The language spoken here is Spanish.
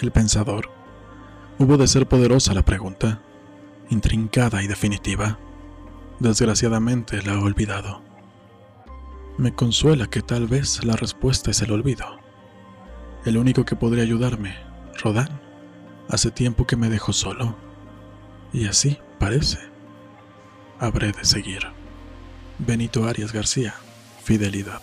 El pensador. Hubo de ser poderosa la pregunta, intrincada y definitiva. Desgraciadamente la he olvidado. Me consuela que tal vez la respuesta es el olvido. El único que podría ayudarme, Rodán, hace tiempo que me dejó solo. Y así parece. Habré de seguir. Benito Arias García, Fidelidad.